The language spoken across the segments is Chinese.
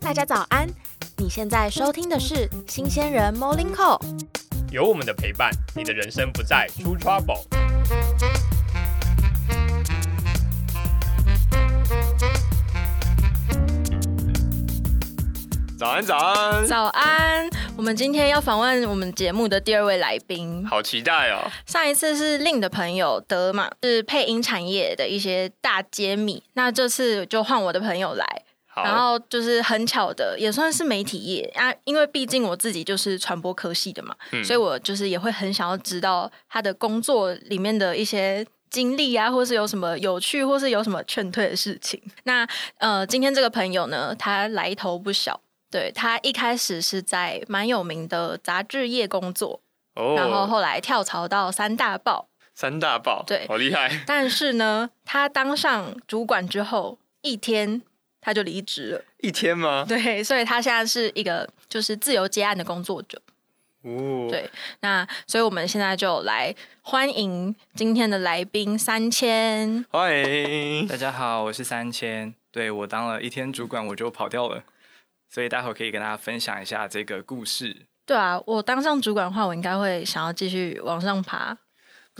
大家早安！你现在收听的是新鲜人 Morning Call。有我们的陪伴，你的人生不再出 trouble。早安，早安，早安！我们今天要访问我们节目的第二位来宾，好期待哦！上一次是令的朋友德嘛，是配音产业的一些大揭秘。那这次就换我的朋友来，然后就是很巧的，也算是媒体业啊，因为毕竟我自己就是传播科系的嘛，所以我就是也会很想要知道他的工作里面的一些经历啊，或是有什么有趣，或是有什么劝退的事情。那呃，今天这个朋友呢，他来头不小。对他一开始是在蛮有名的杂志业工作，哦，然后后来跳槽到三大报。三大报，对，好厉害。但是呢，他当上主管之后，一天他就离职了。一天吗？对，所以他现在是一个就是自由接案的工作者。哦，对，那所以我们现在就来欢迎今天的来宾三千。欢迎，大家好，我是三千。对我当了一天主管，我就跑掉了。所以待会可以跟大家分享一下这个故事。对啊，我当上主管的话，我应该会想要继续往上爬。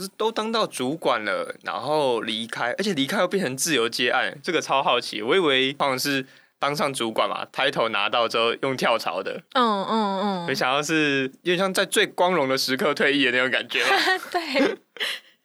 不是都当到主管了，然后离开，而且离开又变成自由接案，这个超好奇。我以为好像是当上主管嘛，title 拿到之后用跳槽的。嗯嗯嗯。没想到是有点像在最光荣的时刻退役的那种感觉。对。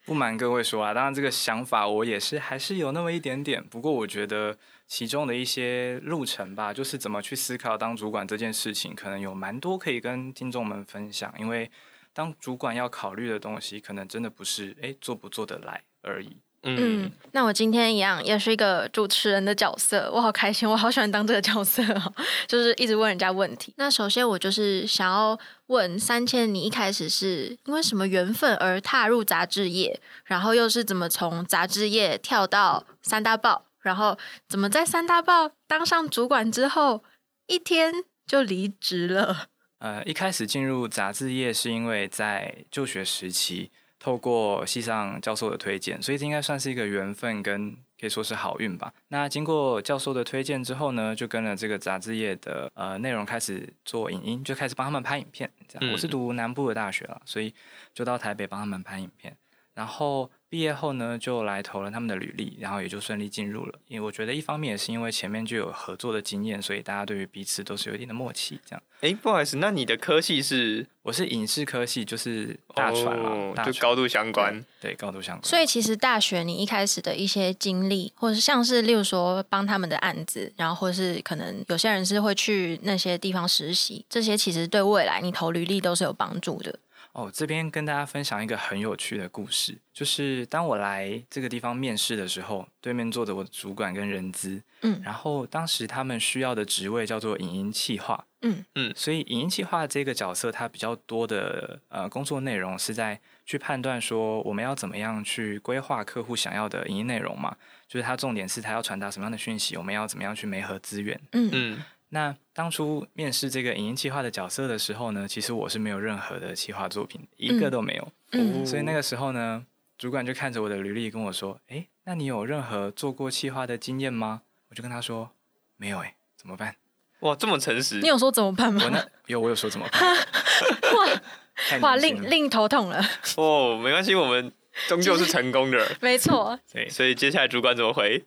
不瞒各位说啊，当然这个想法我也是还是有那么一点点。不过我觉得。其中的一些路程吧，就是怎么去思考当主管这件事情，可能有蛮多可以跟听众们分享。因为当主管要考虑的东西，可能真的不是哎做不做得来而已。嗯，那我今天一样也是一个主持人的角色，我好开心，我好喜欢当这个角色哦，就是一直问人家问题。那首先我就是想要问三千，你一开始是因为什么缘分而踏入杂志业，然后又是怎么从杂志业跳到三大报？然后怎么在三大报当上主管之后，一天就离职了？呃，一开始进入杂志业是因为在就学时期，透过系上教授的推荐，所以这应该算是一个缘分，跟可以说是好运吧。那经过教授的推荐之后呢，就跟了这个杂志业的呃内容开始做影音，就开始帮他们拍影片。这样，我是读南部的大学了，所以就到台北帮他们拍影片，然后。毕业后呢，就来投了他们的履历，然后也就顺利进入了。因为我觉得一方面也是因为前面就有合作的经验，所以大家对于彼此都是有一定的默契。这样，哎，不好意思，那你的科系是？我是影视科系，就是大传嘛，就高度相关。对，高度相关。所以其实大学你一开始的一些经历，或者是像是例如说帮他们的案子，然后或是可能有些人是会去那些地方实习，这些其实对未来你投履历都是有帮助的。哦，这边跟大家分享一个很有趣的故事，就是当我来这个地方面试的时候，对面坐着我的主管跟人资，嗯，然后当时他们需要的职位叫做影音企划，嗯。嗯，所以影音企划这个角色，它比较多的呃工作内容是在去判断说我们要怎么样去规划客户想要的影音内容嘛，就是它重点是它要传达什么样的讯息，我们要怎么样去媒合资源，嗯。嗯。那当初面试这个影音企划的角色的时候呢，其实我是没有任何的企划作品，一个都没有。嗯，所以那个时候呢，主管就看着我的履历跟我说：“哎，那你有任何做过企划的经验吗？”我就跟他说：“没有，哎，怎么办？”哇，这么诚实！你有说怎么办吗？我那有，我有说怎么办？哇哇，令令头痛了。哦，没关系，我们终究是成功的。没错。对，所以接下来主管怎么回？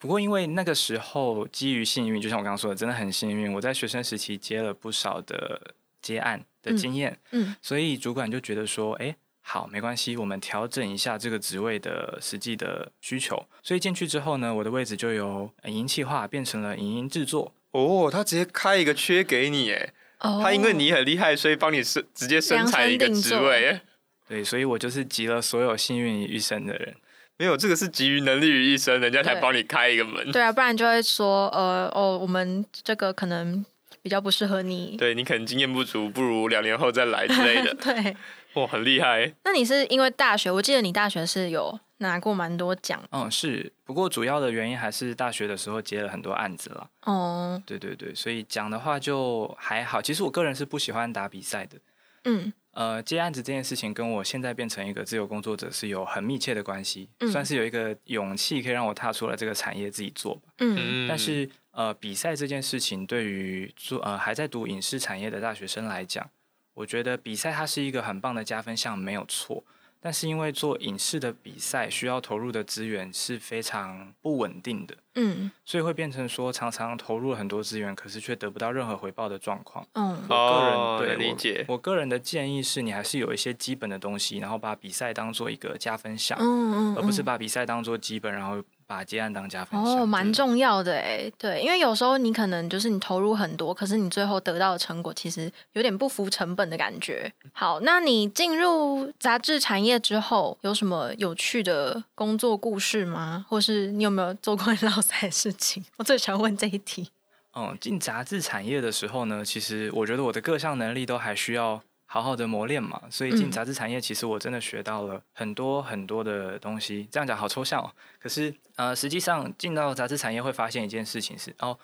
不过，因为那个时候基于幸运，就像我刚刚说的，真的很幸运，我在学生时期接了不少的接案的经验，嗯，所以主管就觉得说，哎，好，没关系，我们调整一下这个职位的实际的需求。所以进去之后呢，我的位置就由影音企划变成了影音制作。哦，他直接开一个缺给你，哎，他因为你很厉害，所以帮你生直接生产一个职位。对，所以我就是集了所有幸运于一身的人。没有，这个是集于能力于一身，人家才帮你开一个门。对啊，不然就会说，呃，哦，我们这个可能比较不适合你。对你可能经验不足，不如两年后再来之类的。对，哇，很厉害。那你是因为大学？我记得你大学是有拿过蛮多奖。嗯，是。不过主要的原因还是大学的时候接了很多案子了。哦。对对对，所以讲的话就还好。其实我个人是不喜欢打比赛的。嗯。呃，接案子这件事情跟我现在变成一个自由工作者是有很密切的关系，算是有一个勇气可以让我踏出了这个产业自己做吧。嗯，但是呃，比赛这件事情对于做呃还在读影视产业的大学生来讲，我觉得比赛它是一个很棒的加分项，没有错。但是因为做影视的比赛需要投入的资源是非常不稳定的，嗯，所以会变成说常常投入了很多资源，可是却得不到任何回报的状况。嗯，我个人对理解，我个人的建议是你还是有一些基本的东西，然后把比赛当做一个加分项，嗯嗯，而不是把比赛当做基本，然后。把接案当加分哦，蛮重要的哎，对，因为有时候你可能就是你投入很多，可是你最后得到的成果其实有点不符成本的感觉。好，那你进入杂志产业之后，有什么有趣的工作故事吗？或是你有没有做过老塞的事情？我最喜欢问这一题。嗯，进杂志产业的时候呢，其实我觉得我的各项能力都还需要。好好的磨练嘛，所以进杂志产业，其实我真的学到了很多很多的东西。这样讲好抽象哦，可是呃，实际上进到杂志产业会发现一件事情是哦，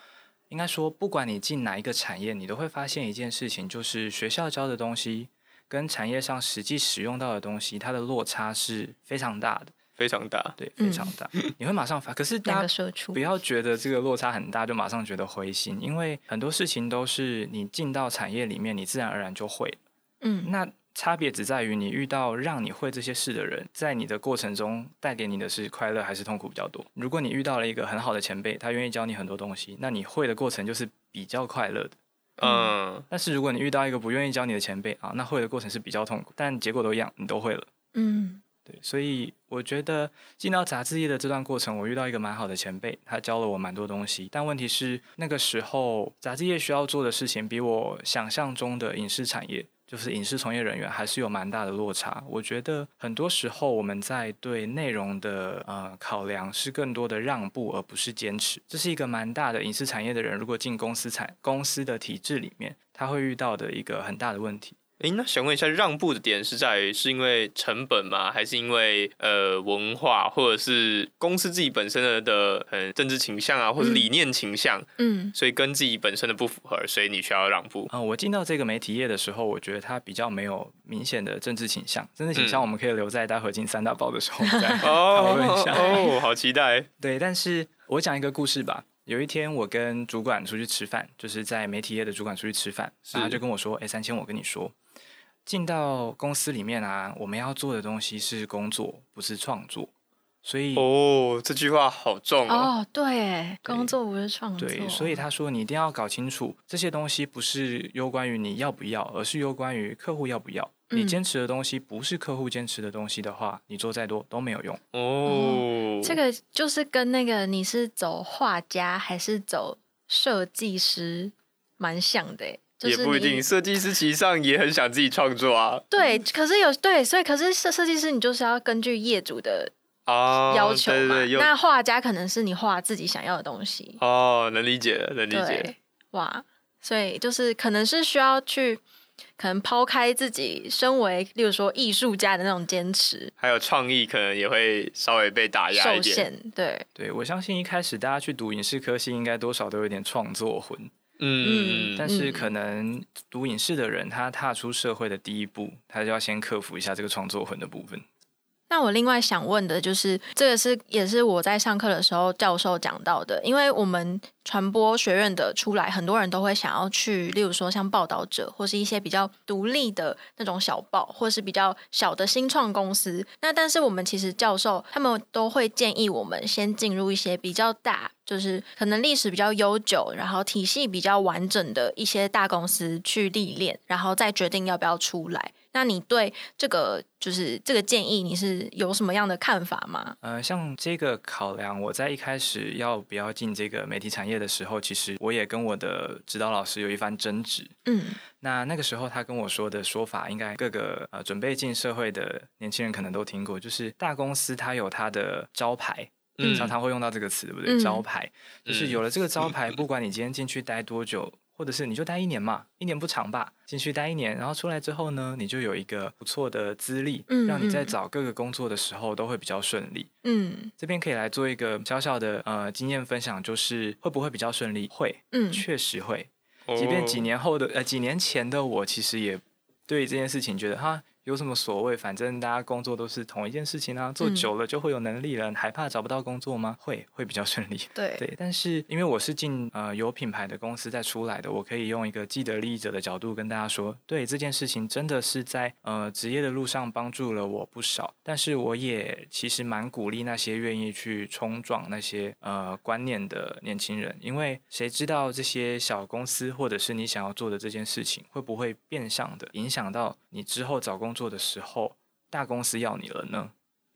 应该说不管你进哪一个产业，你都会发现一件事情，就是学校教的东西跟产业上实际使用到的东西，它的落差是非常大的，非常大，对，非常大。你会马上发，可是大家不要觉得这个落差很大就马上觉得灰心，因为很多事情都是你进到产业里面，你自然而然就会。嗯，那差别只在于你遇到让你会这些事的人，在你的过程中带给你的是快乐还是痛苦比较多。如果你遇到了一个很好的前辈，他愿意教你很多东西，那你会的过程就是比较快乐的。嗯，但是如果你遇到一个不愿意教你的前辈啊，那会的过程是比较痛苦，但结果都一样，你都会了。嗯，对，所以我觉得进到杂志业的这段过程，我遇到一个蛮好的前辈，他教了我蛮多东西。但问题是那个时候杂志业需要做的事情，比我想象中的影视产业。就是影视从业人员还是有蛮大的落差。我觉得很多时候我们在对内容的呃考量是更多的让步，而不是坚持。这是一个蛮大的影视产业的人，如果进公司产公司的体制里面，他会遇到的一个很大的问题。诶，那想问一下，让步的点是在于是因为成本吗？还是因为呃文化，或者是公司自己本身的的很政治倾向啊，或者理念倾向？嗯，所以跟自己本身的不符合，所以你需要让步。啊，我进到这个媒体业的时候，我觉得它比较没有明显的政治倾向。政治倾向我们可以留在待会进三大报的时候再 讨论一下。哦，好期待。对，但是我讲一个故事吧。有一天，我跟主管出去吃饭，就是在媒体业的主管出去吃饭，然后就跟我说：“哎，三千，我跟你说。”进到公司里面啊，我们要做的东西是工作，不是创作。所以哦，这句话好重哦。对，工作不是创作。对，所以他说你一定要搞清楚，这些东西不是攸关于你要不要，而是攸关于客户要不要。你坚持的东西不是客户坚持的东西的话，你做再多都没有用。哦，这个就是跟那个你是走画家还是走设计师蛮像的。也不一定，设计师其实上也很想自己创作啊。对，可是有对，所以可是设设计师，你就是要根据业主的要求嘛。那画家可能是你画自己想要的东西。哦，能理解，能理解。哇，所以就是可能是需要去，可能抛开自己身为，例如说艺术家的那种坚持，还有创意，可能也会稍微被打压一点。对，对我相信一开始大家去读影视科系，应该多少都有点创作魂。嗯，但是可能读影视的人，他踏出社会的第一步，他就要先克服一下这个创作魂的部分。那我另外想问的就是，这个是也是我在上课的时候教授讲到的，因为我们传播学院的出来，很多人都会想要去，例如说像报道者，或是一些比较独立的那种小报，或是比较小的新创公司。那但是我们其实教授他们都会建议我们先进入一些比较大，就是可能历史比较悠久，然后体系比较完整的一些大公司去历练，然后再决定要不要出来。那你对这个就是这个建议，你是有什么样的看法吗？呃，像这个考量，我在一开始要不要进这个媒体产业的时候，其实我也跟我的指导老师有一番争执。嗯，那那个时候他跟我说的说法，应该各个呃准备进社会的年轻人可能都听过，就是大公司它有它的招牌，嗯常常会用到这个词，对不对？招牌就是有了这个招 牌，不管你今天进去待多久。或者是你就待一年嘛，一年不长吧，进去待一年，然后出来之后呢，你就有一个不错的资历，让你在找各个工作的时候都会比较顺利。嗯，这边可以来做一个小小的呃经验分享，就是会不会比较顺利？会，嗯，确实会。即便几年后的呃几年前的我，其实也对这件事情觉得哈。有什么所谓？反正大家工作都是同一件事情啊，做久了就会有能力了。还怕找不到工作吗？会，会比较顺利。对对，但是因为我是进呃有品牌的公司再出来的，我可以用一个既得利益者的角度跟大家说，对这件事情真的是在呃职业的路上帮助了我不少。但是我也其实蛮鼓励那些愿意去冲撞那些呃观念的年轻人，因为谁知道这些小公司或者是你想要做的这件事情，会不会变相的影响到你之后找工做的时候，大公司要你了呢？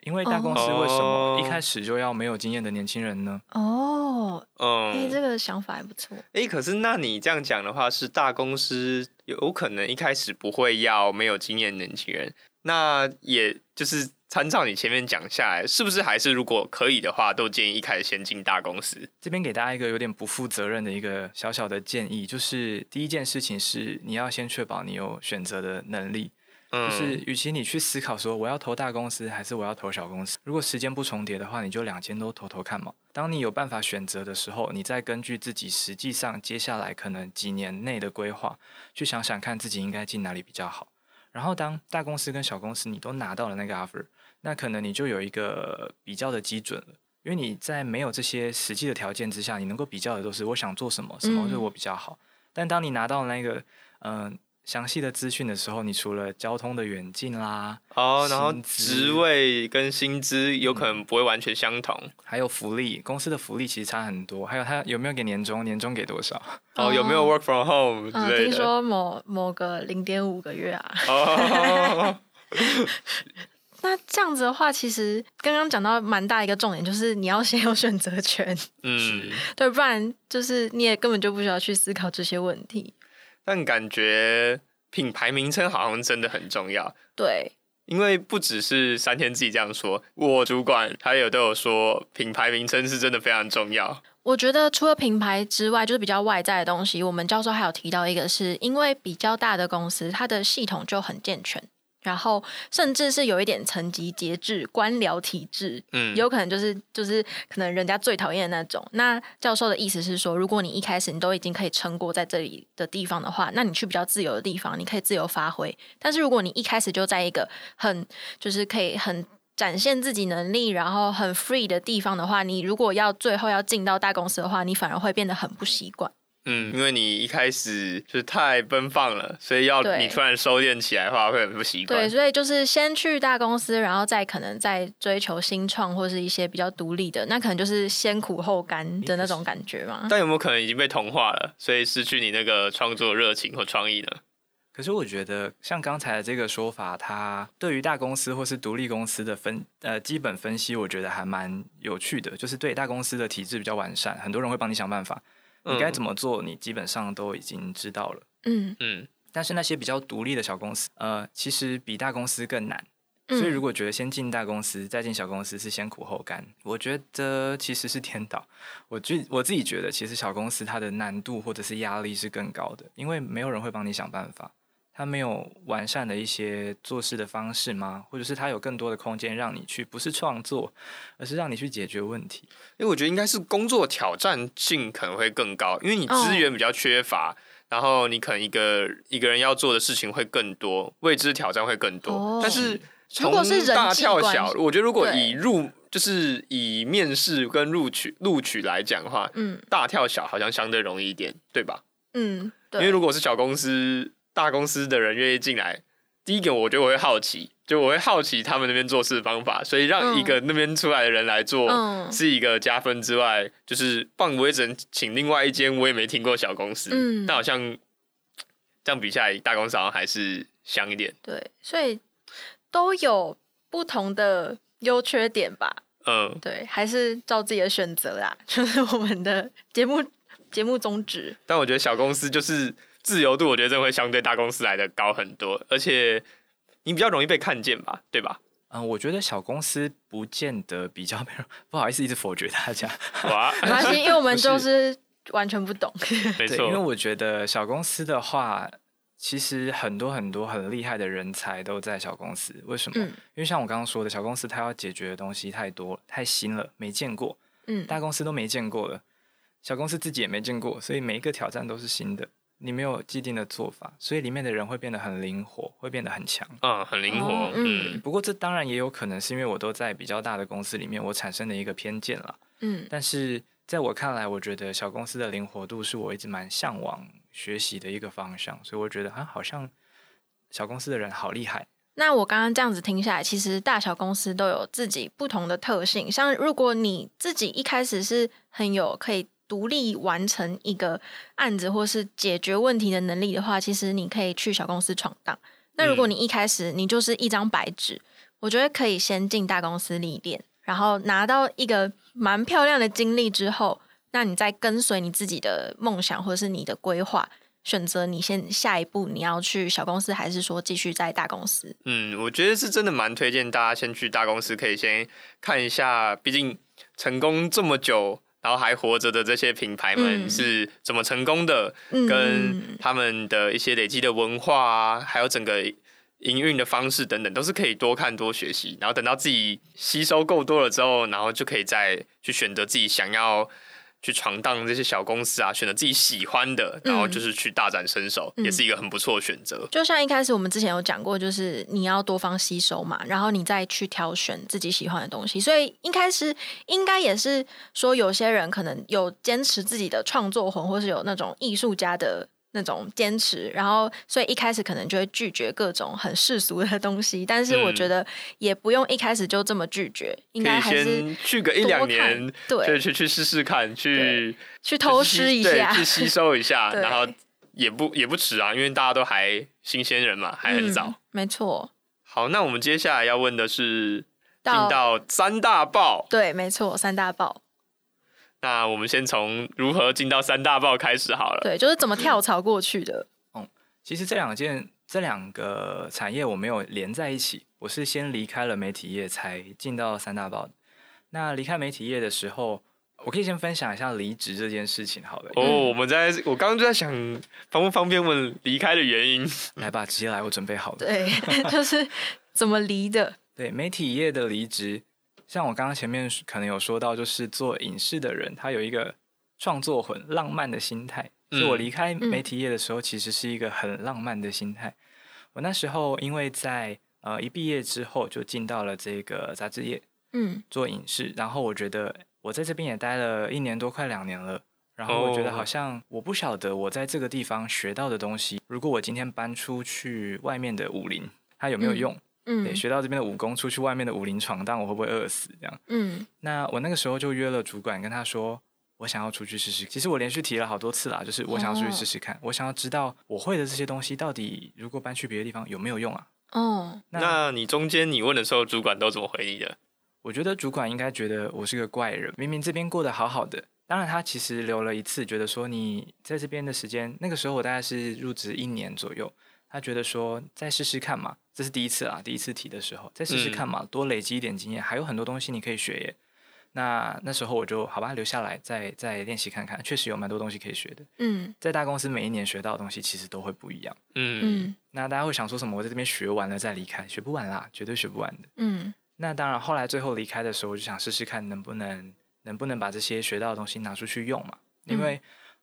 因为大公司为什么一开始就要没有经验的年轻人呢？哦，嗯，哎，这个想法还不错。哎，可是那你这样讲的话，是大公司有可能一开始不会要没有经验的年轻人，那也就是参照你前面讲下来，是不是还是如果可以的话，都建议一开始先进大公司？这边给大家一个有点不负责任的一个小小的建议，就是第一件事情是你要先确保你有选择的能力。就是，与其你去思考说我要投大公司还是我要投小公司，如果时间不重叠的话，你就两间都投投看嘛。当你有办法选择的时候，你再根据自己实际上接下来可能几年内的规划，去想想看自己应该进哪里比较好。然后当大公司跟小公司你都拿到了那个 offer，那可能你就有一个比较的基准了，因为你在没有这些实际的条件之下，你能够比较的都是我想做什么，什么对我比较好。但当你拿到那个，嗯。详细的资讯的时候，你除了交通的远近啦，哦，然后职位跟薪资有可能不会完全相同，还有福利，公司的福利其实差很多，还有他有没有给年终，年终给多少，哦，有没有 work from home 之类的，听说某某个零点五个月啊，哦，那这样子的话，其实刚刚讲到蛮大一个重点，就是你要先有选择权，嗯，对，不然就是你也根本就不需要去思考这些问题。但感觉品牌名称好像真的很重要，对，因为不只是三天自己这样说，我主管他有都有说品牌名称是真的非常重要。我觉得除了品牌之外，就是比较外在的东西，我们教授还有提到一个，是因为比较大的公司，它的系统就很健全。然后，甚至是有一点层级节制、官僚体制，嗯，有可能就是就是可能人家最讨厌的那种。那教授的意思是说，如果你一开始你都已经可以撑过在这里的地方的话，那你去比较自由的地方，你可以自由发挥。但是如果你一开始就在一个很就是可以很展现自己能力，然后很 free 的地方的话，你如果要最后要进到大公司的话，你反而会变得很不习惯。嗯，因为你一开始就是太奔放了，所以要你突然收敛起来的话，会很不习惯。对，所以就是先去大公司，然后再可能再追求新创或是一些比较独立的，那可能就是先苦后甘的那种感觉嘛。但有没有可能已经被同化了，所以失去你那个创作热情和创意呢？可是我觉得，像刚才的这个说法，它对于大公司或是独立公司的分呃基本分析，我觉得还蛮有趣的。就是对大公司的体制比较完善，很多人会帮你想办法。你该怎么做？你基本上都已经知道了。嗯嗯。但是那些比较独立的小公司，呃，其实比大公司更难。所以如果觉得先进大公司再进小公司是先苦后甘，我觉得其实是颠倒。我觉我自己觉得，其实小公司它的难度或者是压力是更高的，因为没有人会帮你想办法。他没有完善的一些做事的方式吗？或者是他有更多的空间让你去，不是创作，而是让你去解决问题？因为我觉得应该是工作挑战性可能会更高，因为你资源比较缺乏，然后你可能一个一个人要做的事情会更多，未知挑战会更多。但是从大跳小，我觉得如果以入就是以面试跟录取录取来讲的话，嗯，大跳小好像相对容易一点，对吧？嗯，因为如果是小公司。大公司的人愿意进来，第一个我觉得我会好奇，就我会好奇他们那边做事的方法，所以让一个那边出来的人来做是一个加分之外，就是棒我也只能请另外一间我也没听过小公司，嗯，但好像这样比下来，大公司好像还是香一点。对，所以都有不同的优缺点吧。嗯，对，还是照自己的选择啦，就是我们的节目节目宗旨。但我觉得小公司就是。自由度，我觉得这会相对大公司来的高很多，而且你比较容易被看见吧，对吧？嗯，我觉得小公司不见得比较 不好意思，一直否决大家。哇，没关系，因为我们就是完全不懂。没错，因为我觉得小公司的话，其实很多很多很厉害的人才都在小公司。为什么？因为像我刚刚说的，小公司它要解决的东西太多太新了，没见过。嗯，大公司都没见过了，小公司自己也没见过，所以每一个挑战都是新的。你没有既定的做法，所以里面的人会变得很灵活，会变得很强。嗯，很灵活。嗯，不过这当然也有可能是因为我都在比较大的公司里面，我产生的一个偏见了。嗯，但是在我看来，我觉得小公司的灵活度是我一直蛮向往学习的一个方向，所以我觉得啊，好像小公司的人好厉害。那我刚刚这样子听下来，其实大小公司都有自己不同的特性。像如果你自己一开始是很有可以。独立完成一个案子或是解决问题的能力的话，其实你可以去小公司闯荡。那如果你一开始你就是一张白纸，我觉得可以先进大公司历练，然后拿到一个蛮漂亮的经历之后，那你再跟随你自己的梦想或者是你的规划，选择你先下一步你要去小公司，还是说继续在大公司？嗯，我觉得是真的蛮推荐大家先去大公司，可以先看一下，毕竟成功这么久。然后还活着的这些品牌们是怎么成功的？跟他们的一些累积的文化啊，还有整个营运的方式等等，都是可以多看多学习。然后等到自己吸收够多了之后，然后就可以再去选择自己想要。去闯荡这些小公司啊，选择自己喜欢的，然后就是去大展身手，也是一个很不错的选择。就像一开始我们之前有讲过，就是你要多方吸收嘛，然后你再去挑选自己喜欢的东西。所以一开始应该也是说，有些人可能有坚持自己的创作魂，或是有那种艺术家的。那种坚持，然后所以一开始可能就会拒绝各种很世俗的东西，但是我觉得也不用一开始就这么拒绝，应该还是去个一两年，对，去去试试看，去去偷师一下，去吸收一下，然后也不也不迟啊，因为大家都还新鲜人嘛，还很早，没错。好，那我们接下来要问的是进到三大报，对，没错，三大报。那我们先从如何进到三大报开始好了。对，就是怎么跳槽过去的。嗯，其实这两件、这两个产业我没有连在一起，我是先离开了媒体业才进到三大报。那离开媒体业的时候，我可以先分享一下离职这件事情好了。哦，我们在我刚刚就在想，方不方便问离开的原因？来吧，直接来，我准备好了。对，就是怎么离的？对，媒体业的离职。像我刚刚前面可能有说到，就是做影视的人，他有一个创作很浪漫的心态。所以我离开媒体业的时候，其实是一个很浪漫的心态。我那时候因为在呃一毕业之后就进到了这个杂志业，嗯，做影视。然后我觉得我在这边也待了一年多，快两年了。然后我觉得好像我不晓得我在这个地方学到的东西，如果我今天搬出去外面的武林，它有没有用？嗯，学到这边的武功，出去外面的武林闯荡，我会不会饿死？这样，嗯，那我那个时候就约了主管，跟他说，我想要出去试试。其实我连续提了好多次啦，就是我想要出去试试看，我想要知道我会的这些东西到底如果搬去别的地方有没有用啊？哦，那你中间你问的时候，主管都怎么回你的？我觉得主管应该觉得我是个怪人，明明这边过得好好的。当然，他其实留了一次，觉得说你在这边的时间，那个时候我大概是入职一年左右。他觉得说再试试看嘛，这是第一次啊，第一次提的时候再试试看嘛，多累积一点经验，还有很多东西你可以学耶。那那时候我就好吧，留下来再再练习看看，确实有蛮多东西可以学的。嗯，在大公司每一年学到的东西其实都会不一样。嗯嗯，那大家会想说什么？我在这边学完了再离开，学不完啦，绝对学不完的。嗯，那当然，后来最后离开的时候，我就想试试看能不能能不能把这些学到的东西拿出去用嘛，因为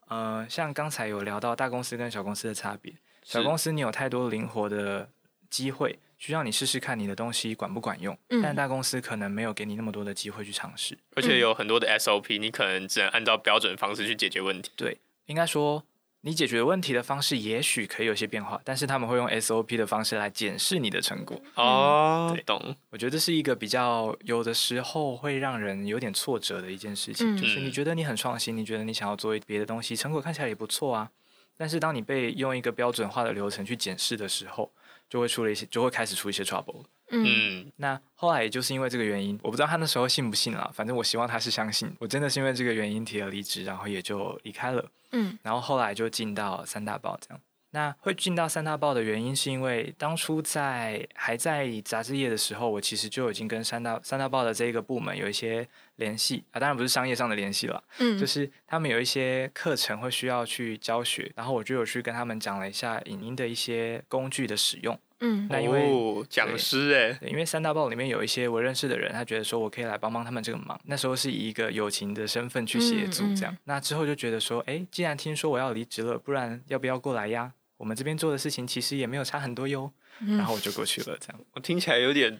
呃，像刚才有聊到大公司跟小公司的差别。小公司你有太多灵活的机会，需要你试试看你的东西管不管用。但大公司可能没有给你那么多的机会去尝试，而且有很多的 SOP，你可能只能按照标准方式去解决问题。对，应该说你解决问题的方式也许可以有些变化，但是他们会用 SOP 的方式来检视你的成果。哦，懂。我觉得这是一个比较有的时候会让人有点挫折的一件事情，就是你觉得你很创新，你觉得你想要做别的东西，成果看起来也不错啊。但是当你被用一个标准化的流程去检视的时候，就会出了一些，就会开始出一些 trouble。嗯，那后来也就是因为这个原因，我不知道他那时候信不信啦，反正我希望他是相信。我真的是因为这个原因提了离职，然后也就离开了。嗯，然后后来就进到三大报这样。那会进到三大报的原因，是因为当初在还在杂志业的时候，我其实就已经跟三大三大报的这个部门有一些联系。啊，当然不是商业上的联系了，嗯，就是他们有一些课程会需要去教学，然后我就有去跟他们讲了一下影音的一些工具的使用，嗯，那因为讲师哎，因为三大报里面有一些我认识的人，他觉得说我可以来帮帮他们这个忙，那时候是以一个友情的身份去协助这样，那之后就觉得说，哎，既然听说我要离职了，不然要不要过来呀？我们这边做的事情其实也没有差很多哟，然后我就过去了这样，我听起来有点。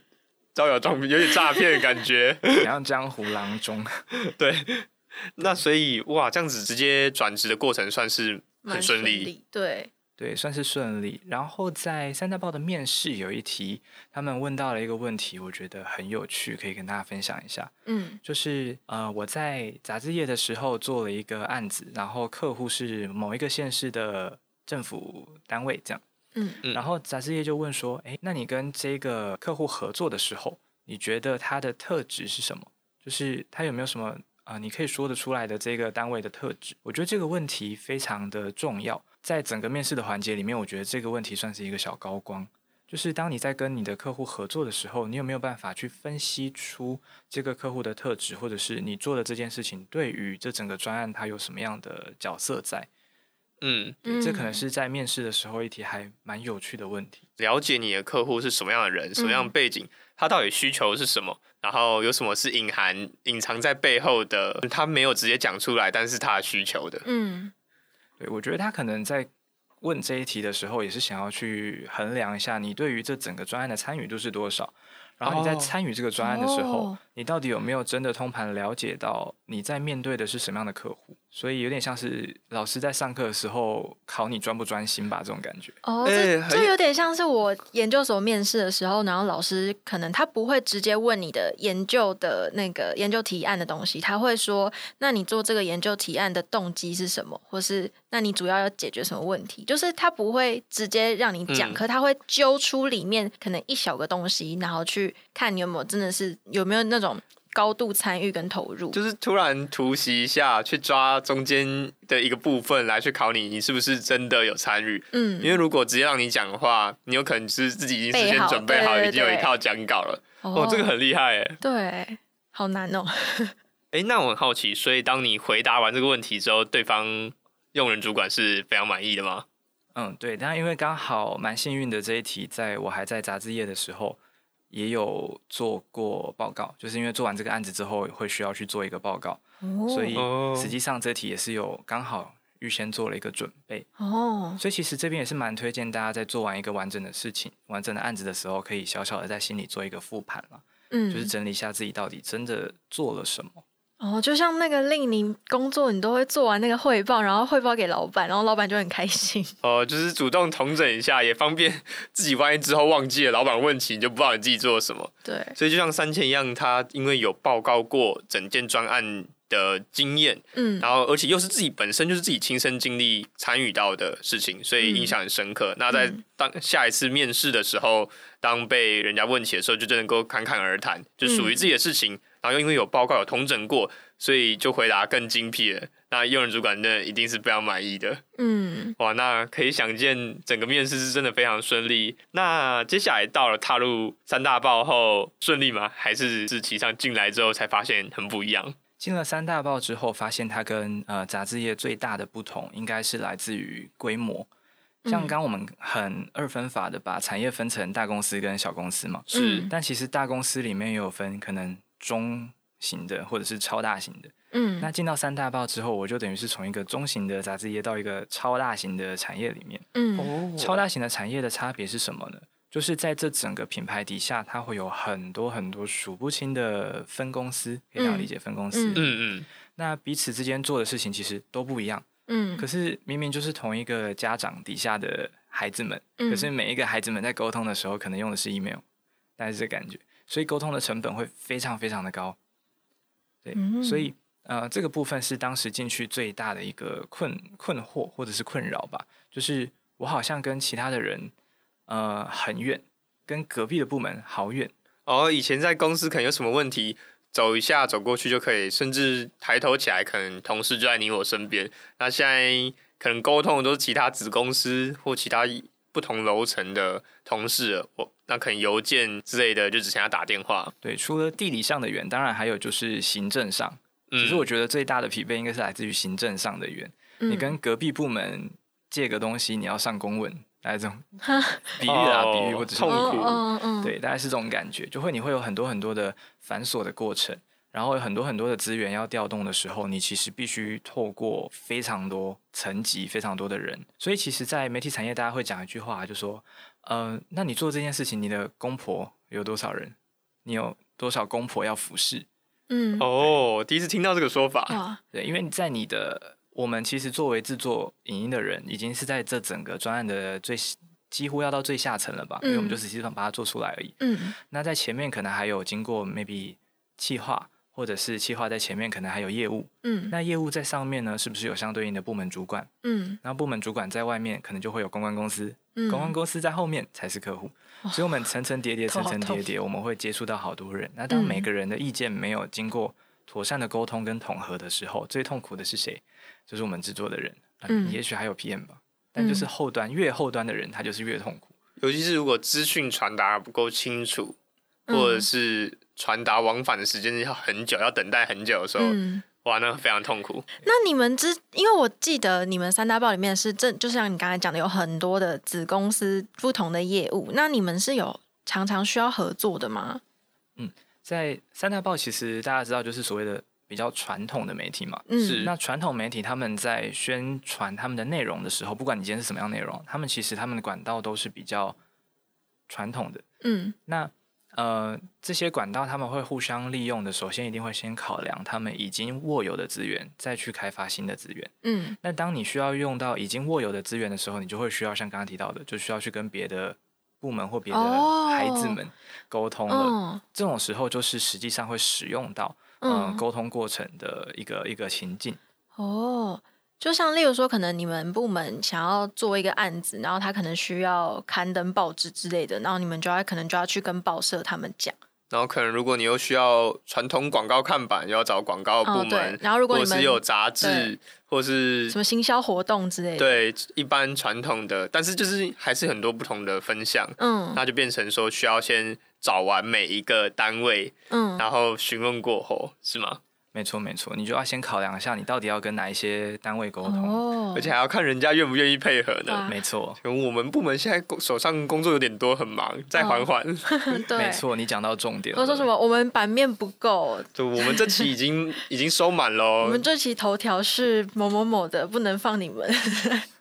招摇撞骗，有点诈骗的感觉，像江湖郎中。对，那所以哇，这样子直接转职的过程算是很顺利。对对，算是顺利。然后在三大报的面试有一题，他们问到了一个问题，我觉得很有趣，可以跟大家分享一下。嗯，就是呃，我在杂志业的时候做了一个案子，然后客户是某一个县市的政府单位，这样。嗯，然后杂志业就问说：“哎，那你跟这个客户合作的时候，你觉得他的特质是什么？就是他有没有什么啊，你可以说得出来的这个单位的特质？我觉得这个问题非常的重要，在整个面试的环节里面，我觉得这个问题算是一个小高光。就是当你在跟你的客户合作的时候，你有没有办法去分析出这个客户的特质，或者是你做的这件事情对于这整个专案它有什么样的角色在？”嗯，这可能是在面试的时候一题还蛮有趣的问题。了解你的客户是什么样的人，什么样的背景，他到底需求是什么，然后有什么是隐含、隐藏在背后的，他没有直接讲出来，但是他的需求的。嗯，对，我觉得他可能在问这一题的时候，也是想要去衡量一下你对于这整个专案的参与度是多少。然后你在参与这个专案的时候，你到底有没有真的通盘了解到你在面对的是什么样的客户？所以有点像是老师在上课的时候考你专不专心吧，这种感觉。哦，这这有点像是我研究所面试的时候，然后老师可能他不会直接问你的研究的那个研究提案的东西，他会说：“那你做这个研究提案的动机是什么？或是那你主要要解决什么问题？”就是他不会直接让你讲，可他会揪出里面可能一小个东西，然后去看你有没有真的是有没有那种。高度参与跟投入，就是突然突袭一下，去抓中间的一个部分来去考你，你是不是真的有参与？嗯，因为如果直接让你讲的话，你有可能是自己已经事先准备好，已经有一套讲稿了。哦，这个很厉害哎。对，好难哦。哎，那我很好奇，所以当你回答完这个问题之后，对方用人主管是非常满意的吗？嗯，对。但因为刚好蛮幸运的，这一题在我还在杂志业的时候。也有做过报告，就是因为做完这个案子之后会需要去做一个报告，所以实际上这题也是有刚好预先做了一个准备。哦，所以其实这边也是蛮推荐大家在做完一个完整的事情、完整的案子的时候，可以小小的在心里做一个复盘了，嗯，就是整理一下自己到底真的做了什么。哦，就像那个令你工作，你都会做完那个汇报，然后汇报给老板，然后老板就很开心。哦，就是主动重整一下，也方便 自己万一之后忘记了，老板问起你就不知道你自己做了什么。对，所以就像三千一样，他因为有报告过整件专案的经验，嗯，然后而且又是自己本身就是自己亲身经历参与到的事情，所以印象很深刻。那在当下一次面试的时候，当被人家问起的时候，就真能够侃侃而谈，就属于自己的事情。然后因为有报告有同整过，所以就回答更精辟了。那用人主管那一定是非常满意的。嗯，哇，那可以想见整个面试是真的非常顺利。那接下来到了踏入三大报后顺利吗？还是是实上进来之后才发现很不一样？进了三大报之后，发现它跟呃杂志业最大的不同，应该是来自于规模。像刚我们很二分法的把产业分成大公司跟小公司嘛，是。但其实大公司里面也有分可能。中型的或者是超大型的，嗯，那进到三大报之后，我就等于是从一个中型的杂志业到一个超大型的产业里面，嗯，哦，超大型的产业的差别是什么呢？就是在这整个品牌底下，它会有很多很多数不清的分公司，可以这样理解分公司，嗯。嗯，那彼此之间做的事情其实都不一样，嗯，可是明明就是同一个家长底下的孩子们，可是每一个孩子们在沟通的时候，可能用的是 email，但是这感觉。所以沟通的成本会非常非常的高，对，所以呃，这个部分是当时进去最大的一个困困惑或者是困扰吧，就是我好像跟其他的人呃很远，跟隔壁的部门好远。哦，以前在公司可能有什么问题，走一下走过去就可以，甚至抬头起来，可能同事就在你我身边。那现在可能沟通的都是其他子公司或其他不同楼层的同事，我。那可能邮件之类的就只剩下打电话。对，除了地理上的远，当然还有就是行政上。其实我觉得最大的疲惫应该是来自于行政上的远。你跟隔壁部门借个东西，你要上公文，大概这种 比喻啊，比喻或者是痛苦。对，大概是这种感觉，就会你会有很多很多的繁琐的过程。然后有很多很多的资源要调动的时候，你其实必须透过非常多层级、非常多的人。所以，其实，在媒体产业，大家会讲一句话，就说：“呃，那你做这件事情，你的公婆有多少人？你有多少公婆要服侍？”嗯，哦，第一次听到这个说法。对，因为在你的我们其实作为制作影音的人，已经是在这整个专案的最几乎要到最下层了吧？因为我们就实际上把它做出来而已。嗯，那在前面可能还有经过 maybe 企划。或者是企划在前面，可能还有业务。嗯，那业务在上面呢，是不是有相对应的部门主管？嗯，然后部门主管在外面，可能就会有公关公司。嗯，公关公司在后面才是客户。所以，我们层层叠叠，层层叠叠，我们会接触到好多人。那当每个人的意见没有经过妥善的沟通跟统合的时候，最痛苦的是谁？就是我们制作的人。嗯，也许还有 PM 吧，但就是后端越后端的人，他就是越痛苦。尤其是如果资讯传达不够清楚，或者是。传达往返的时间要很久，要等待很久的时候，哇，那非常痛苦。那你们之，因为我记得你们三大报里面是正，就像你刚才讲的，有很多的子公司不同的业务，那你们是有常常需要合作的吗？嗯，在三大报，其实大家知道，就是所谓的比较传统的媒体嘛。是。那传统媒体他们在宣传他们的内容的时候，不管你今天是什么样内容，他们其实他们的管道都是比较传统的。嗯。那呃，这些管道他们会互相利用的，首先一定会先考量他们已经握有的资源，再去开发新的资源。嗯，那当你需要用到已经握有的资源的时候，你就会需要像刚刚提到的，就需要去跟别的部门或别的孩子们沟通了。这种时候就是实际上会使用到嗯沟通过程的一个一个情境。哦。就像例如说，可能你们部门想要做一个案子，然后他可能需要刊登报纸之类的，然后你们就要可能就要去跟报社他们讲。然后可能如果你又需要传统广告看板，又要找广告部门，然后如果你们有杂志或是什么行销活动之类的，对，一般传统的，但是就是还是很多不同的分项，嗯，那就变成说需要先找完每一个单位，嗯，然后询问过后，是吗？没错没错，你就要先考量一下，你到底要跟哪一些单位沟通，而且还要看人家愿不愿意配合呢。没错，我们部门现在手上工作有点多，很忙，再缓缓。没错，你讲到重点。我说什么？我们版面不够，就我们这期已经 已经收满了。我们这期头条是某某某的，不能放你们。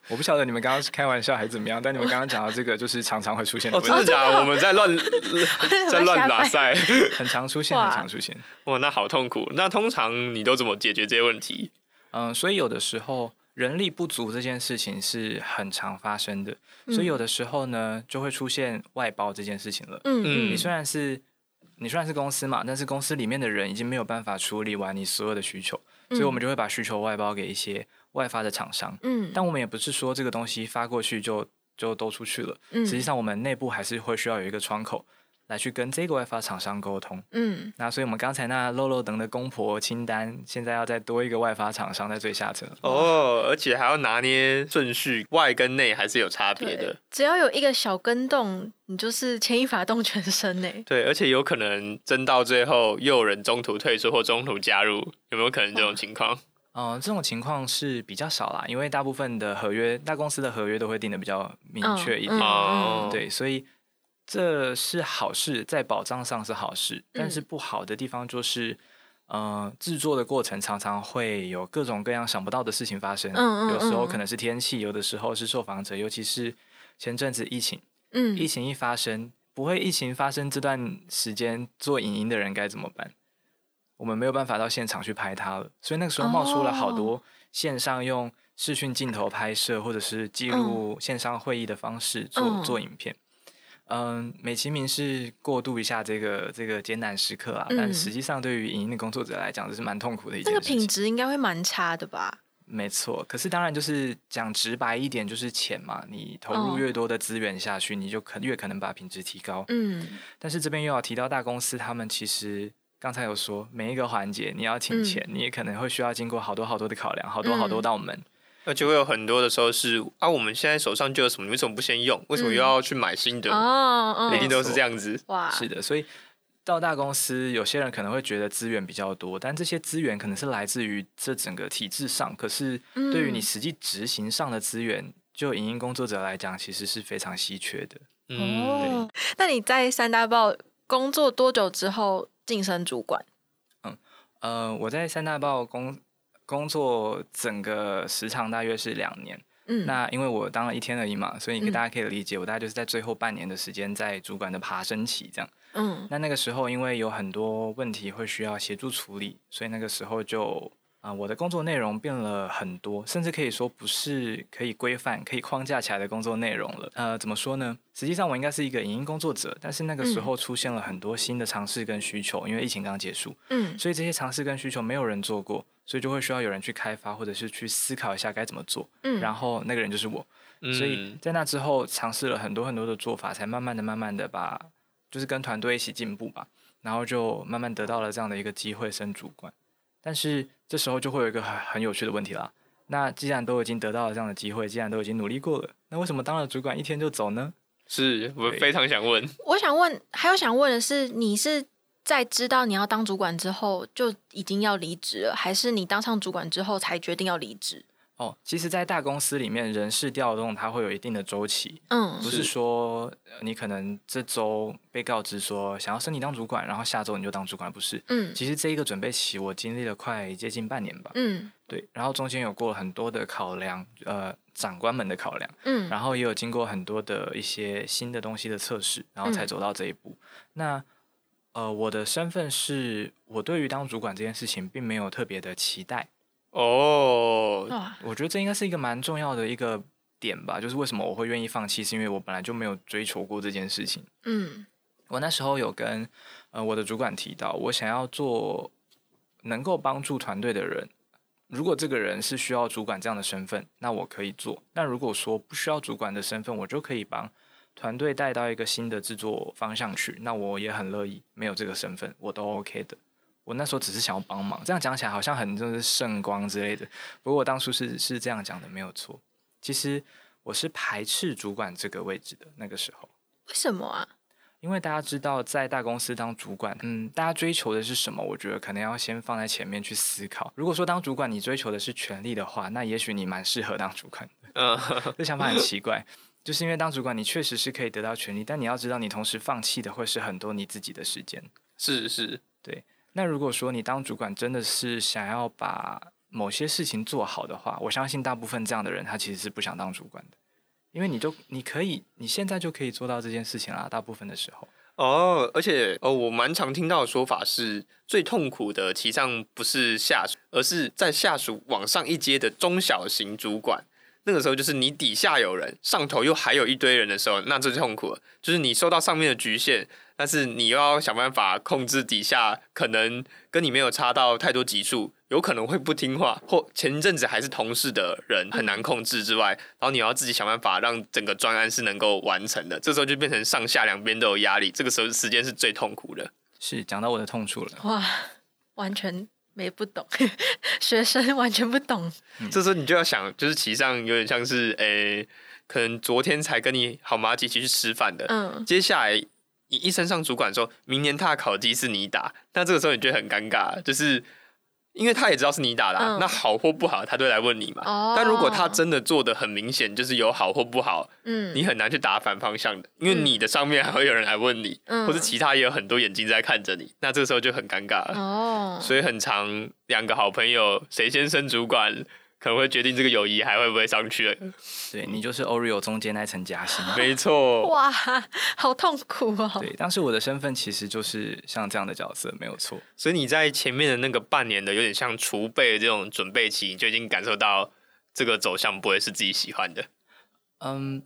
我不晓得你们刚刚是开玩笑还是怎么样，但你们刚刚讲到这个，就是常常会出现。哦，真的假的？我们在乱 在乱打赛，很常出现，很常出现。哇，那好痛苦。那通常你都怎么解决这些问题？嗯，所以有的时候人力不足这件事情是很常发生的，所以有的时候呢，就会出现外包这件事情了。嗯嗯，你虽然是你虽然是公司嘛，但是公司里面的人已经没有办法处理完你所有的需求，所以我们就会把需求外包给一些。外发的厂商，嗯，但我们也不是说这个东西发过去就就都出去了，嗯，实际上我们内部还是会需要有一个窗口来去跟这个外发厂商沟通，嗯，那所以我们刚才那漏漏等的公婆清单，现在要再多一个外发厂商在最下层，哦，而且还要拿捏顺序，外跟内还是有差别的，只要有一个小跟动，你就是牵一发动全身呢，对，而且有可能争到最后又有人中途退出或中途加入，有没有可能这种情况？嗯，这种情况是比较少啦，因为大部分的合约，大公司的合约都会定的比较明确一点，对，所以这是好事，在保障上是好事。但是不好的地方就是，嗯，制作的过程常常会有各种各样想不到的事情发生，有时候可能是天气，有的时候是受访者，尤其是前阵子疫情，嗯，疫情一发生，不会疫情发生这段时间做影音的人该怎么办？我们没有办法到现场去拍它了，所以那个时候冒出了好多线上用视讯镜头拍摄，或者是记录线上会议的方式做做影片。嗯，美其名是过渡一下这个这个艰难时刻啊，但实际上对于影音的工作者来讲，这是蛮痛苦的一件事。这个品质应该会蛮差的吧？没错，可是当然就是讲直白一点，就是钱嘛。你投入越多的资源下去，你就可越可能把品质提高。嗯，但是这边又要提到大公司，他们其实。刚才有说，每一个环节你要请钱，你也可能会需要经过好多好多的考量，好多好多道门。而且会有很多的时候是啊，我们现在手上就有什么，你为什么不先用？为什么又要去买新的？哦，一定都是这样子。哇，是的，所以到大公司，有些人可能会觉得资源比较多，但这些资源可能是来自于这整个体制上。可是对于你实际执行上的资源，就影音工作者来讲，其实是非常稀缺的。哦，那你在三大报工作多久之后晋升主管？嗯，呃，我在三大报工。工作整个时长大约是两年，嗯，那因为我当了一天而已嘛，所以大家可以理解，我大概就是在最后半年的时间在主管的爬升期这样，嗯，那那个时候因为有很多问题会需要协助处理，所以那个时候就。啊，我的工作内容变了很多，甚至可以说不是可以规范、可以框架起来的工作内容了。呃，怎么说呢？实际上我应该是一个影音工作者，但是那个时候出现了很多新的尝试跟需求，因为疫情刚结束，嗯，所以这些尝试跟需求没有人做过，所以就会需要有人去开发，或者是去思考一下该怎么做。嗯，然后那个人就是我，所以在那之后尝试了很多很多的做法，才慢慢的、慢慢的把，就是跟团队一起进步吧，然后就慢慢得到了这样的一个机会升主管。但是这时候就会有一个很很有趣的问题啦。那既然都已经得到了这样的机会，既然都已经努力过了，那为什么当了主管一天就走呢？是我非常想问。我想问，还有想问的是，你是在知道你要当主管之后就已经要离职了，还是你当上主管之后才决定要离职？哦，其实，在大公司里面，人事调动它会有一定的周期。嗯，不是说你可能这周被告知说想要升你当主管，然后下周你就当主管，不是。嗯，其实这一个准备期，我经历了快接近半年吧。嗯，对，然后中间有过很多的考量，呃，长官们的考量。嗯，然后也有经过很多的一些新的东西的测试，然后才走到这一步。那，呃，我的身份是我对于当主管这件事情并没有特别的期待。哦，我觉得这应该是一个蛮重要的一个点吧，就是为什么我会愿意放弃，是因为我本来就没有追求过这件事情。嗯，我那时候有跟呃我的主管提到，我想要做能够帮助团队的人。如果这个人是需要主管这样的身份，那我可以做；那如果说不需要主管的身份，我就可以帮团队带到一个新的制作方向去，那我也很乐意。没有这个身份，我都 OK 的。我那时候只是想要帮忙，这样讲起来好像很就是圣光之类的。不过我当初是是这样讲的，没有错。其实我是排斥主管这个位置的那个时候。为什么啊？因为大家知道，在大公司当主管，嗯，大家追求的是什么？我觉得可能要先放在前面去思考。如果说当主管你追求的是权力的话，那也许你蛮适合当主管的。嗯，这想法很奇怪，就是因为当主管你确实是可以得到权力，但你要知道，你同时放弃的会是很多你自己的时间。是是，对。那如果说你当主管真的是想要把某些事情做好的话，我相信大部分这样的人他其实是不想当主管的，因为你就你可以你现在就可以做到这件事情啦。大部分的时候哦，而且哦，我蛮常听到的说法是，最痛苦的其实上不是下属，而是在下属往上一阶的中小型主管。那个时候就是你底下有人，上头又还有一堆人的时候，那最痛苦了，就是你受到上面的局限。但是你又要想办法控制底下，可能跟你没有差到太多级数，有可能会不听话，或前一阵子还是同事的人很难控制之外，然后你要自己想办法让整个专案是能够完成的，这时候就变成上下两边都有压力，这个时候时间是最痛苦的。是讲到我的痛处了，哇，完全没不懂，学生完全不懂。这时候你就要想，就是其实上有点像是，诶，可能昨天才跟你好妈一起去吃饭的，嗯，接下来。你一升上主管说，明年他的考绩是你打，那这个时候你觉得很尴尬，就是因为他也知道是你打的，那好或不好，他都来问你嘛。但如果他真的做的很明显，就是有好或不好，嗯，你很难去打反方向的，因为你的上面还会有人来问你，或是其他也有很多眼睛在看着你，那这个时候就很尴尬了。哦，所以很长，两个好朋友谁先升主管？可能会决定这个友谊还会不会上去了。对你就是 Oreo 中间那层夹心，没错。哇，好痛苦哦。对，当时我的身份其实就是像这样的角色，没有错。所以你在前面的那个半年的有点像储备这种准备期，你就已经感受到这个走向不会是自己喜欢的。嗯，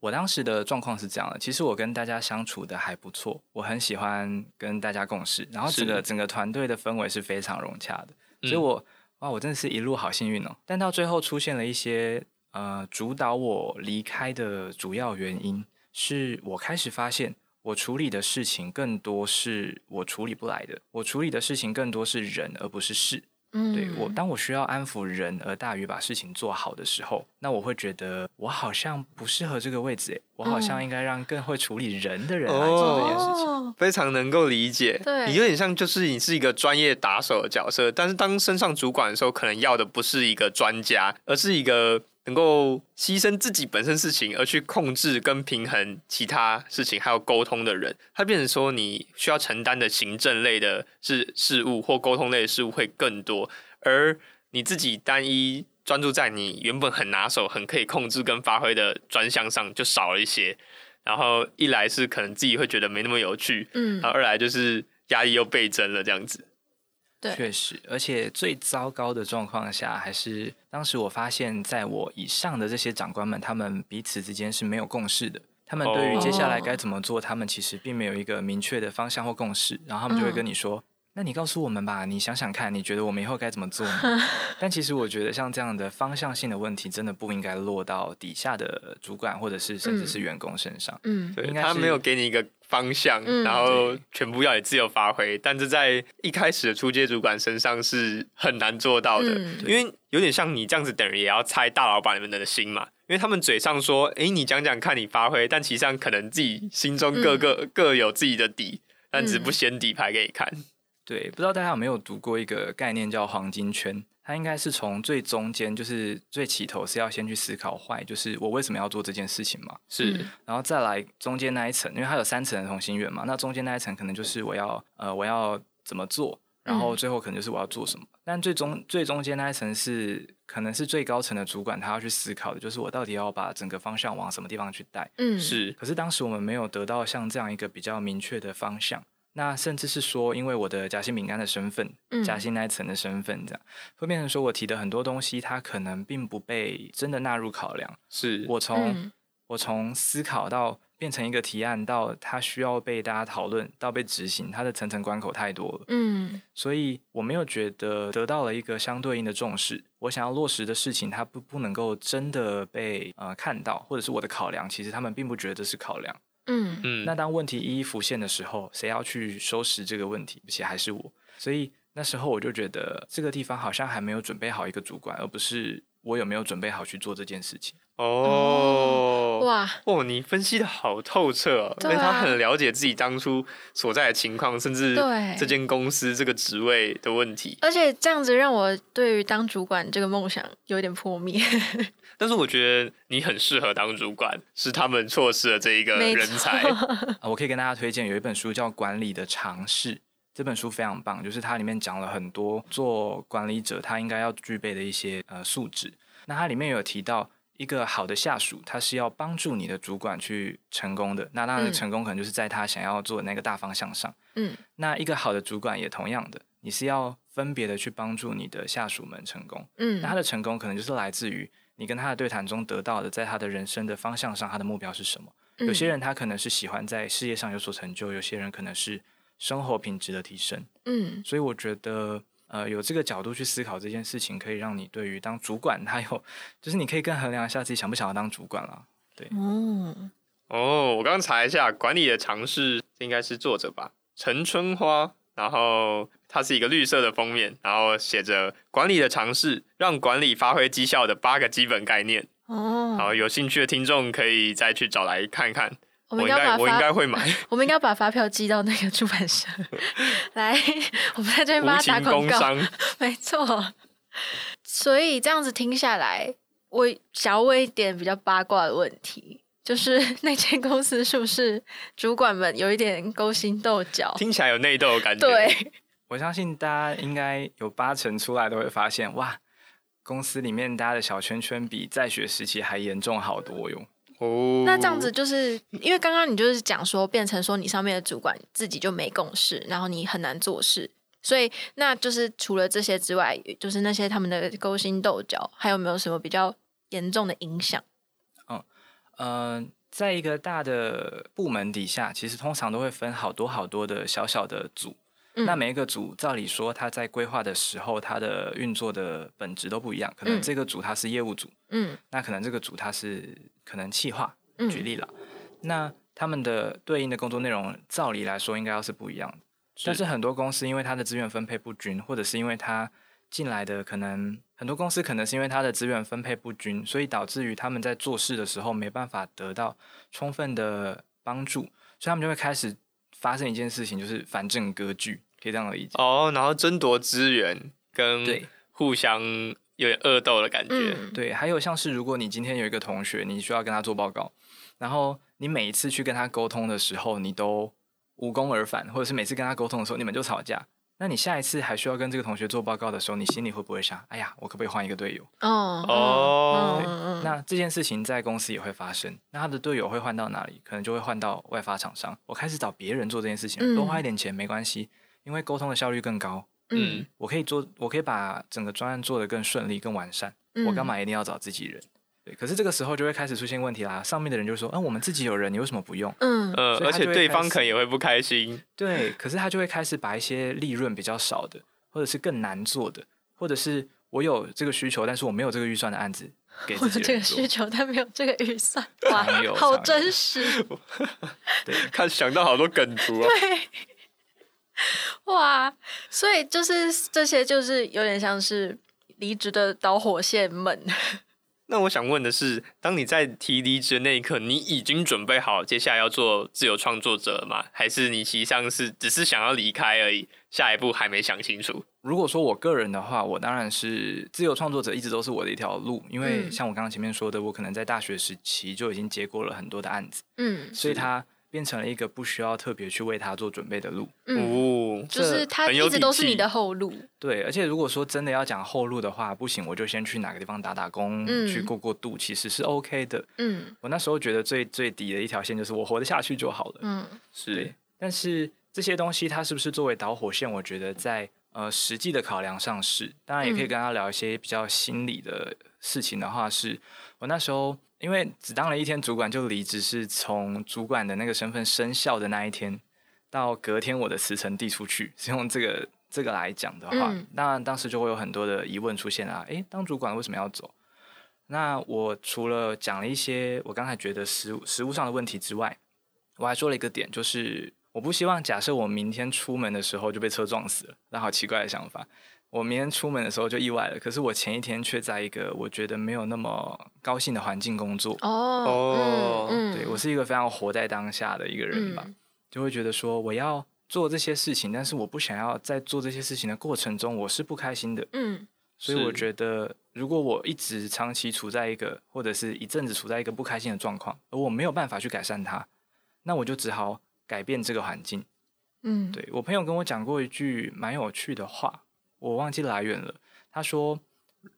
我当时的状况是这样的，其实我跟大家相处的还不错，我很喜欢跟大家共事，然后整个整个团队的氛围是非常融洽的，所以我。哇，我真的是一路好幸运哦！但到最后出现了一些呃，主导我离开的主要原因，是我开始发现，我处理的事情更多是我处理不来的，我处理的事情更多是人而不是事。嗯，对我，当我需要安抚人而大于把事情做好的时候，那我会觉得我好像不适合这个位置，我好像应该让更会处理人的人来做这件事情。非常能够理解，对你有点像就是你是一个专业打手的角色，但是当升上主管的时候，可能要的不是一个专家，而是一个。能够牺牲自己本身事情而去控制跟平衡其他事情，还有沟通的人，他变成说你需要承担的行政类的事事务或沟通类的事务会更多，而你自己单一专注在你原本很拿手、很可以控制跟发挥的专项上就少了一些。然后一来是可能自己会觉得没那么有趣，嗯，然后二来就是压力又倍增了这样子。确实，而且最糟糕的状况下，还是当时我发现，在我以上的这些长官们，他们彼此之间是没有共识的。他们对于接下来该怎么做，他们其实并没有一个明确的方向或共识。然后他们就会跟你说。那你告诉我们吧，你想想看，你觉得我们以后该怎么做？但其实我觉得，像这样的方向性的问题，真的不应该落到底下的主管或者是甚至是员工身上。嗯，对，他没有给你一个方向，然后全部要你自由发挥。但是在一开始的初阶主管身上是很难做到的，因为有点像你这样子，等于也要猜大老板们的心嘛。因为他们嘴上说，哎，你讲讲看你发挥，但其实上可能自己心中各个各有自己的底，但只不显底牌给你看。对，不知道大家有没有读过一个概念叫黄金圈？它应该是从最中间，就是最起头是要先去思考坏，就是我为什么要做这件事情嘛？是，然后再来中间那一层，因为它有三层的同心圆嘛，那中间那一层可能就是我要呃我要怎么做，然后最后可能就是我要做什么。但最终最中间那一层是可能是最高层的主管他要去思考的，就是我到底要把整个方向往什么地方去带？嗯，是。可是当时我们没有得到像这样一个比较明确的方向。那甚至是说，因为我的夹心饼干的身份，夹心那一层的身份，这样会变成说我提的很多东西，它可能并不被真的纳入考量。是我从我从思考到变成一个提案，到它需要被大家讨论，到被执行，它的层层关口太多了。嗯，所以我没有觉得得到了一个相对应的重视。我想要落实的事情，它不不能够真的被呃看到，或者是我的考量，其实他们并不觉得这是考量。嗯嗯，那当问题一一浮现的时候，谁要去收拾这个问题？而且还是我，所以那时候我就觉得这个地方好像还没有准备好一个主管，而不是我有没有准备好去做这件事情。哦，哇，哦，你分析的好透彻哦，因为他很了解自己当初所在的情况，甚至对这间公司这个职位的问题。而且这样子让我对于当主管这个梦想有点破灭。但是我觉得你很适合当主管，是他们错失了这一个人才。我可以跟大家推荐有一本书叫《管理的常识》，这本书非常棒，就是它里面讲了很多做管理者他应该要具备的一些呃素质。那它里面有提到一个好的下属，他是要帮助你的主管去成功的。那他的成功可能就是在他想要做的那个大方向上。嗯，那一个好的主管也同样的，你是要分别的去帮助你的下属们成功。嗯，那他的成功可能就是来自于。你跟他的对谈中得到的，在他的人生的方向上，他的目标是什么？有些人他可能是喜欢在事业上有所成就，有些人可能是生活品质的提升。嗯，所以我觉得，呃，有这个角度去思考这件事情，可以让你对于当主管，他有就是你可以更衡量一下自己想不想要当主管了。对，哦，哦，我刚刚查一下，管理的尝试应该是作者吧，陈春花。然后它是一个绿色的封面，然后写着“管理的尝试，让管理发挥绩效的八个基本概念”。哦，好，有兴趣的听众可以再去找来看看。我应该我应该会买。我们应该把发票寄到那个出版社来。我们在这边帮他打广告。没错。所以这样子听下来，我想要问一点比较八卦的问题。就是 那间公司是不是主管们有一点勾心斗角？听起来有内斗的感觉。对，我相信大家应该有八成出来都会发现，哇，公司里面大家的小圈圈比在学时期还严重好多哟。哦，那这样子就是因为刚刚你就是讲说，变成说你上面的主管自己就没共识，然后你很难做事，所以那就是除了这些之外，就是那些他们的勾心斗角，还有没有什么比较严重的影响？嗯，在一个大的部门底下，其实通常都会分好多好多的小小的组。那每一个组，照理说，它在规划的时候，它的运作的本质都不一样。可能这个组它是业务组，嗯，那可能这个组它是可能企划。举例了，那他们的对应的工作内容，照理来说应该要是不一样的。但是很多公司因为它的资源分配不均，或者是因为它进来的可能很多公司可能是因为它的资源分配不均，所以导致于他们在做事的时候没办法得到充分的帮助，所以他们就会开始发生一件事情，就是反正割据，可以这样理解。哦，然后争夺资源跟互相有点恶斗的感觉。对，还有像是如果你今天有一个同学，你需要跟他做报告，然后你每一次去跟他沟通的时候，你都无功而返，或者是每次跟他沟通的时候，你们就吵架。那你下一次还需要跟这个同学做报告的时候，你心里会不会想：哎呀，我可不可以换一个队友？哦哦，那这件事情在公司也会发生。那他的队友会换到哪里？可能就会换到外发厂商。我开始找别人做这件事情，多花一点钱没关系，因为沟通的效率更高。嗯，我可以做，我可以把整个专案做得更顺利、更完善。我干嘛一定要找自己人？可是这个时候就会开始出现问题啦。上面的人就说：“嗯，我们自己有人，你为什么不用？”嗯，呃，而且对方可能也会不开心。对，可是他就会开始把一些利润比较少的，或者是更难做的，或者是我有这个需求，但是我没有这个预算的案子给自己这个需求，但没有这个预算，哇，好真实。对，看想到好多梗图啊。对，哇，所以就是这些，就是有点像是离职的导火线们。那我想问的是，当你在提离职的那一刻，你已经准备好接下来要做自由创作者了吗？还是你实际上是只是想要离开而已，下一步还没想清楚？如果说我个人的话，我当然是自由创作者，一直都是我的一条路。因为像我刚刚前面说的，我可能在大学时期就已经接过了很多的案子，嗯，所以他。变成了一个不需要特别去为他做准备的路，哦，就是他一直都是你的后路。对，而且如果说真的要讲后路的话，不行，我就先去哪个地方打打工，去过过渡，其实是 OK 的。嗯，我那时候觉得最最底的一条线就是我活得下去就好了。嗯，是。但是这些东西它是不是作为导火线？我觉得在呃实际的考量上是，当然也可以跟他聊一些比较心理的事情的话，是我那时候。因为只当了一天主管就离职，是从主管的那个身份生效的那一天到隔天我的辞呈递出去，是 用这个这个来讲的话，那当时就会有很多的疑问出现啊，诶，当主管为什么要走？那我除了讲了一些我刚才觉得实实物上的问题之外，我还说了一个点，就是我不希望假设我明天出门的时候就被车撞死了，那好奇怪的想法。我明天出门的时候就意外了，可是我前一天却在一个我觉得没有那么高兴的环境工作。哦，对我是一个非常活在当下的一个人吧，就会觉得说我要做这些事情，但是我不想要在做这些事情的过程中我是不开心的。嗯，所以我觉得如果我一直长期处在一个或者是一阵子处在一个不开心的状况，而我没有办法去改善它，那我就只好改变这个环境。嗯，对我朋友跟我讲过一句蛮有趣的话。我忘记来源了。他说：“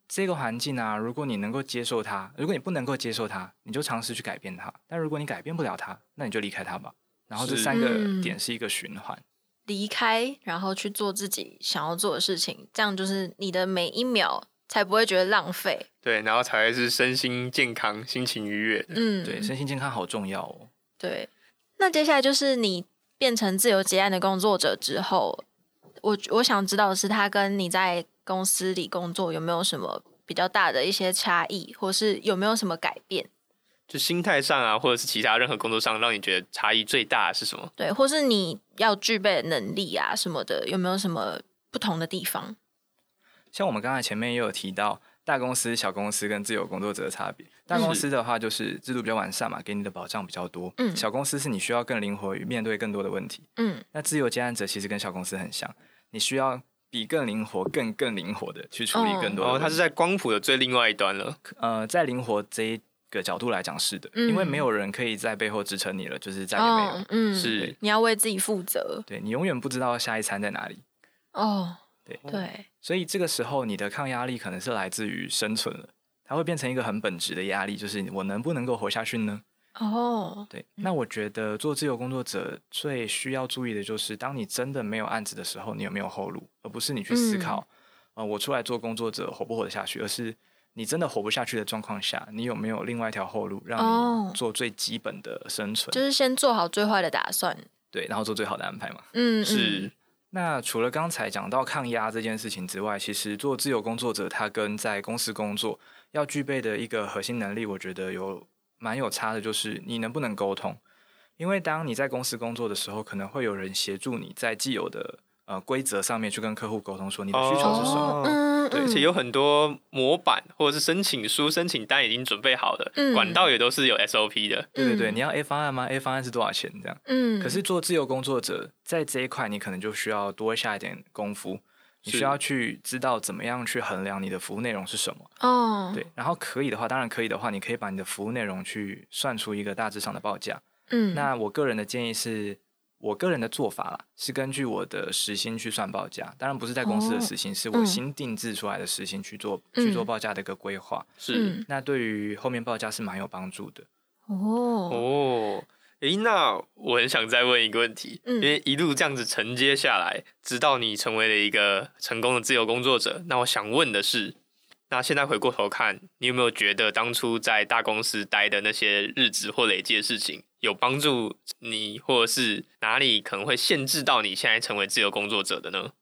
这个环境啊，如果你能够接受它，如果你不能够接受它，你就尝试去改变它。但如果你改变不了它，那你就离开它吧。然后这三个点是一个循环：离开，然后去做自己想要做的事情。这样就是你的每一秒才不会觉得浪费。对，然后才会是身心健康、心情愉悦。嗯，对，身心健康好重要哦。对，那接下来就是你变成自由结案的工作者之后。”我我想知道的是，他跟你在公司里工作有没有什么比较大的一些差异，或是有没有什么改变？就心态上啊，或者是其他任何工作上，让你觉得差异最大的是什么？对，或是你要具备的能力啊什么的，有没有什么不同的地方？像我们刚才前面也有提到，大公司、小公司跟自由工作者的差别。大公司的话，就是制度比较完善嘛，给你的保障比较多。嗯，小公司是你需要更灵活，面对更多的问题。嗯，那自由接案者其实跟小公司很像。你需要比更灵活、更更灵活的去处理更多。哦，它是在光谱的最另外一端了。呃，在灵活这一个角度来讲是的，因为没有人可以在背后支撑你了，就是再也没有。嗯，是你要为自己负责。对你永远不知道下一餐在哪里。哦，对对。所以这个时候你的抗压力可能是来自于生存了，它会变成一个很本质的压力，就是我能不能够活下去呢？哦，对，那我觉得做自由工作者最需要注意的就是，当你真的没有案子的时候，你有没有后路，而不是你去思考，呃，我出来做工作者活不活得下去，而是你真的活不下去的状况下，你有没有另外一条后路，让你做最基本的生存，就是先做好最坏的打算，对，然后做最好的安排嘛。嗯，是。那除了刚才讲到抗压这件事情之外，其实做自由工作者，他跟在公司工作要具备的一个核心能力，我觉得有。蛮有差的，就是你能不能沟通？因为当你在公司工作的时候，可能会有人协助你在既有的呃规则上面去跟客户沟通，说你的需求是什么。嗯对，而且有很多模板或者是申请书、申请单已经准备好的，管道也都是有 SOP 的。对对对，你要 A 方案吗？A 方案是多少钱？这样。嗯。可是做自由工作者，在这一块你可能就需要多下一点功夫，你需要去知道怎么样去衡量你的服务内容是什么。哦。对，然后可以的话，当然可以的话，你可以把你的服务内容去算出一个大致上的报价。嗯。那我个人的建议是。我个人的做法啦，是根据我的时薪去算报价，当然不是在公司的时薪，是我新定制出来的时薪去做去做报价的一个规划。是，那对于后面报价是蛮有帮助的。哦哦，诶，那我很想再问一个问题，因为一路这样子承接下来，直到你成为了一个成功的自由工作者，那我想问的是。那现在回过头看，你有没有觉得当初在大公司待的那些日子或累积的事情，有帮助你，或者是哪里可能会限制到你现在成为自由工作者的呢？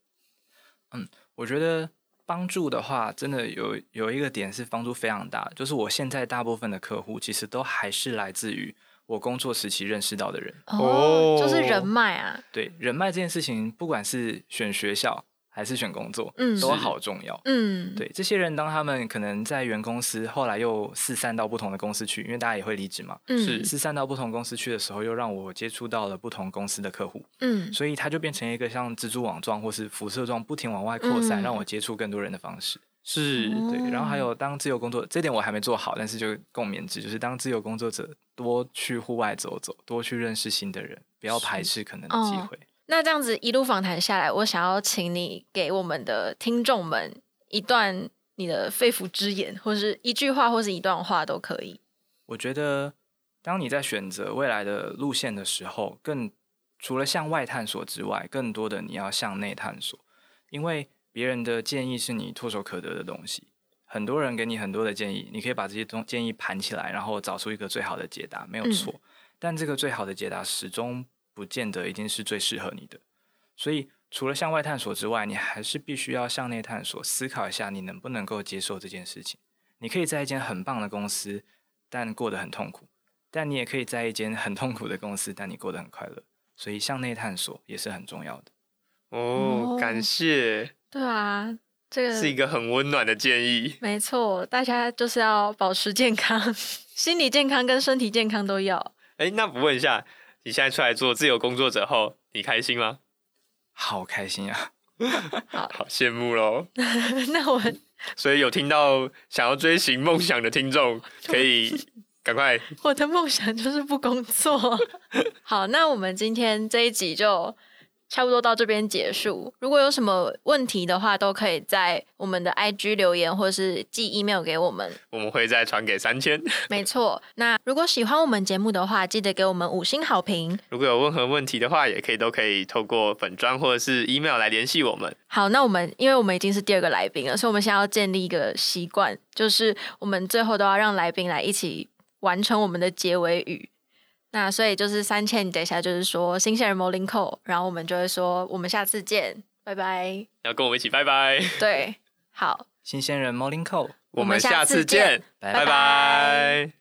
嗯，我觉得帮助的话，真的有有一个点是帮助非常大，就是我现在大部分的客户其实都还是来自于我工作时期认识到的人，哦，就是人脉啊。对，人脉这件事情，不管是选学校。还是选工作，嗯，都好重要，嗯，对，这些人当他们可能在原公司，后来又四散到不同的公司去，因为大家也会离职嘛，是。四散到不同公司去的时候，又让我接触到了不同公司的客户，嗯，所以它就变成一个像蜘蛛网状或是辐射状不停往外扩散，让我接触更多人的方式，是对，然后还有当自由工作，这点我还没做好，但是就共勉之，就是当自由工作者，多去户外走走，多去认识新的人，不要排斥可能的机会。那这样子一路访谈下来，我想要请你给我们的听众们一段你的肺腑之言，或是一句话，或是一段话都可以。我觉得，当你在选择未来的路线的时候，更除了向外探索之外，更多的你要向内探索，因为别人的建议是你唾手可得的东西。很多人给你很多的建议，你可以把这些东建议盘起来，然后找出一个最好的解答，没有错。但这个最好的解答始终。不见得一定是最适合你的，所以除了向外探索之外，你还是必须要向内探索，思考一下你能不能够接受这件事情。你可以在一间很棒的公司，但过得很痛苦；但你也可以在一间很痛苦的公司，但你过得很快乐。所以向内探索也是很重要的。哦，感谢。对啊，这个是一个很温暖的建议。没错，大家就是要保持健康，心理健康跟身体健康都要。哎，那不问一下。你现在出来做自由工作者后，你开心吗？好开心啊！好羡慕喽。那我所以有听到想要追寻梦想的听众，可以赶快。我的梦想就是不工作。好，那我们今天这一集就。差不多到这边结束。如果有什么问题的话，都可以在我们的 IG 留言，或是寄 email 给我们。我们会再传给三千。没错。那如果喜欢我们节目的话，记得给我们五星好评。如果有任何问题的话，也可以都可以透过粉砖或者是 email 来联系我们。好，那我们因为我们已经是第二个来宾了，所以我们现在要建立一个习惯，就是我们最后都要让来宾来一起完成我们的结尾语。那所以就是三千，你等一下就是说新鲜人 Morning Call，然后我们就会说我们下次见，拜拜。要跟我们一起拜拜。对，好，新鲜人 Morning Call，我们下次见，拜拜。